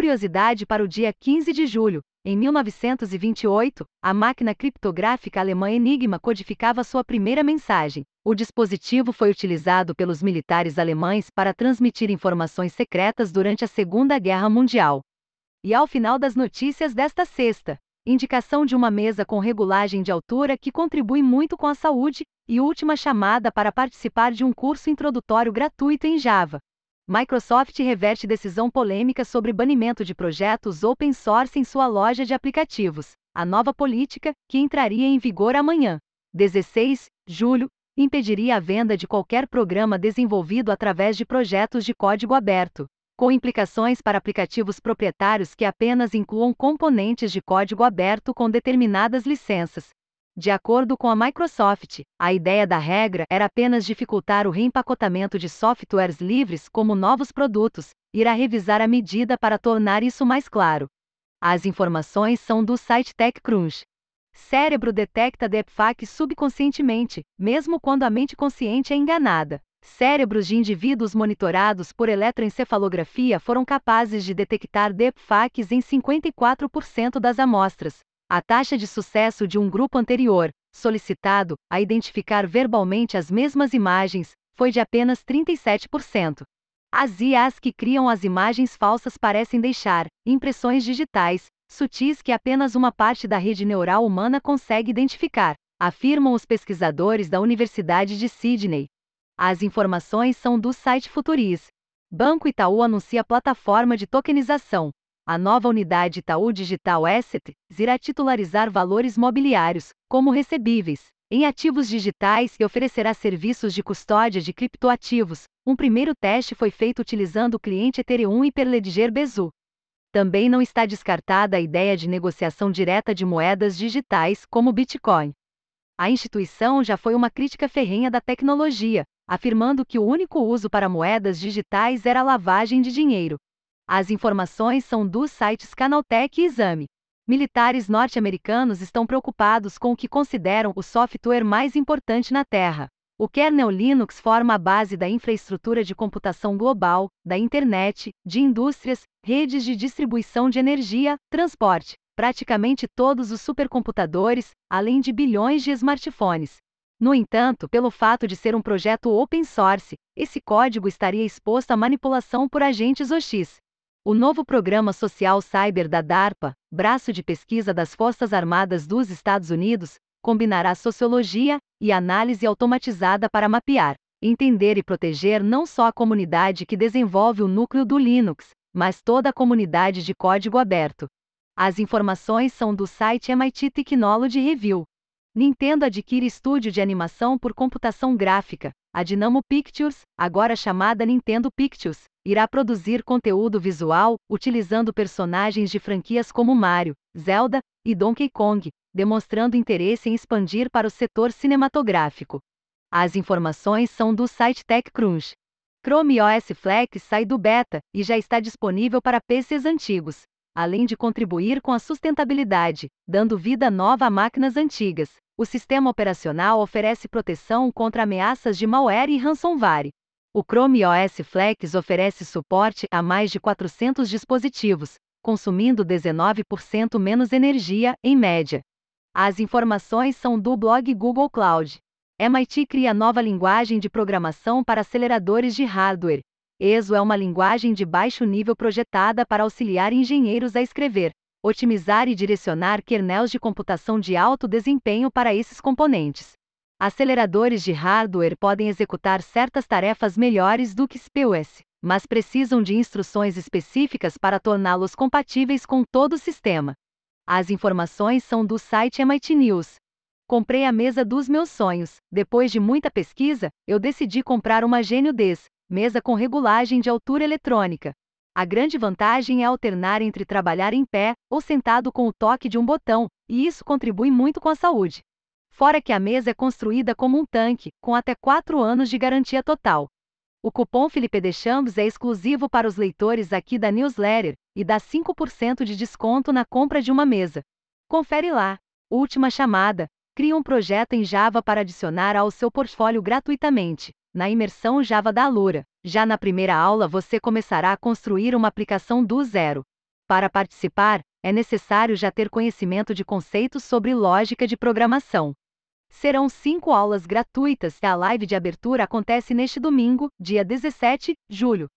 Curiosidade para o dia 15 de julho. Em 1928, a máquina criptográfica alemã Enigma codificava sua primeira mensagem. O dispositivo foi utilizado pelos militares alemães para transmitir informações secretas durante a Segunda Guerra Mundial. E ao final das notícias desta sexta, indicação de uma mesa com regulagem de altura que contribui muito com a saúde, e última chamada para participar de um curso introdutório gratuito em Java. Microsoft reverte decisão polêmica sobre banimento de projetos open source em sua loja de aplicativos. A nova política, que entraria em vigor amanhã, 16 julho, impediria a venda de qualquer programa desenvolvido através de projetos de código aberto, com implicações para aplicativos proprietários que apenas incluam componentes de código aberto com determinadas licenças, de acordo com a Microsoft, a ideia da regra era apenas dificultar o reempacotamento de softwares livres como novos produtos, irá revisar a medida para tornar isso mais claro. As informações são do site TechCrunch. Cérebro detecta deepfake subconscientemente, mesmo quando a mente consciente é enganada. Cérebros de indivíduos monitorados por eletroencefalografia foram capazes de detectar deepfakes em 54% das amostras, a taxa de sucesso de um grupo anterior, solicitado, a identificar verbalmente as mesmas imagens, foi de apenas 37%. As IAs que criam as imagens falsas parecem deixar impressões digitais, sutis que apenas uma parte da rede neural humana consegue identificar, afirmam os pesquisadores da Universidade de Sydney. As informações são do site Futuris. Banco Itaú anuncia plataforma de tokenização, a nova unidade Itaú Digital Asset irá titularizar valores mobiliários, como recebíveis, em ativos digitais e oferecerá serviços de custódia de criptoativos. Um primeiro teste foi feito utilizando o cliente Ethereum Hyperledger Bezu. Também não está descartada a ideia de negociação direta de moedas digitais, como Bitcoin. A instituição já foi uma crítica ferrenha da tecnologia, afirmando que o único uso para moedas digitais era a lavagem de dinheiro, as informações são dos sites Canaltech e Exame. Militares norte-americanos estão preocupados com o que consideram o software mais importante na Terra. O kernel Linux forma a base da infraestrutura de computação global, da internet, de indústrias, redes de distribuição de energia, transporte, praticamente todos os supercomputadores, além de bilhões de smartphones. No entanto, pelo fato de ser um projeto open source, esse código estaria exposto à manipulação por agentes OX. O novo Programa Social Cyber da DARPA, braço de pesquisa das Forças Armadas dos Estados Unidos, combinará sociologia e análise automatizada para mapear, entender e proteger não só a comunidade que desenvolve o núcleo do Linux, mas toda a comunidade de código aberto. As informações são do site MIT Technology Review. Nintendo adquire estúdio de animação por computação gráfica, a Dynamo Pictures, agora chamada Nintendo Pictures, irá produzir conteúdo visual utilizando personagens de franquias como Mario, Zelda e Donkey Kong, demonstrando interesse em expandir para o setor cinematográfico. As informações são do site TechCrunch. Chrome OS Flex sai do beta e já está disponível para PCs antigos, além de contribuir com a sustentabilidade, dando vida nova a máquinas antigas. O sistema operacional oferece proteção contra ameaças de malware e ransomware, o Chrome OS Flex oferece suporte a mais de 400 dispositivos, consumindo 19% menos energia, em média. As informações são do blog Google Cloud. MIT cria nova linguagem de programação para aceleradores de hardware. ESO é uma linguagem de baixo nível projetada para auxiliar engenheiros a escrever, otimizar e direcionar kernels de computação de alto desempenho para esses componentes. Aceleradores de hardware podem executar certas tarefas melhores do que CPUs, mas precisam de instruções específicas para torná-los compatíveis com todo o sistema. As informações são do site MIT News. Comprei a mesa dos meus sonhos. Depois de muita pesquisa, eu decidi comprar uma Gênio 10, mesa com regulagem de altura eletrônica. A grande vantagem é alternar entre trabalhar em pé ou sentado com o toque de um botão, e isso contribui muito com a saúde. Fora que a mesa é construída como um tanque, com até 4 anos de garantia total. O cupom Felipe Deschamps é exclusivo para os leitores aqui da newsletter e dá 5% de desconto na compra de uma mesa. Confere lá. Última chamada. Crie um projeto em Java para adicionar ao seu portfólio gratuitamente, na imersão Java da Alura. Já na primeira aula você começará a construir uma aplicação do zero. Para participar, é necessário já ter conhecimento de conceitos sobre lógica de programação. Serão cinco aulas gratuitas e a live de abertura acontece neste domingo, dia 17 de julho.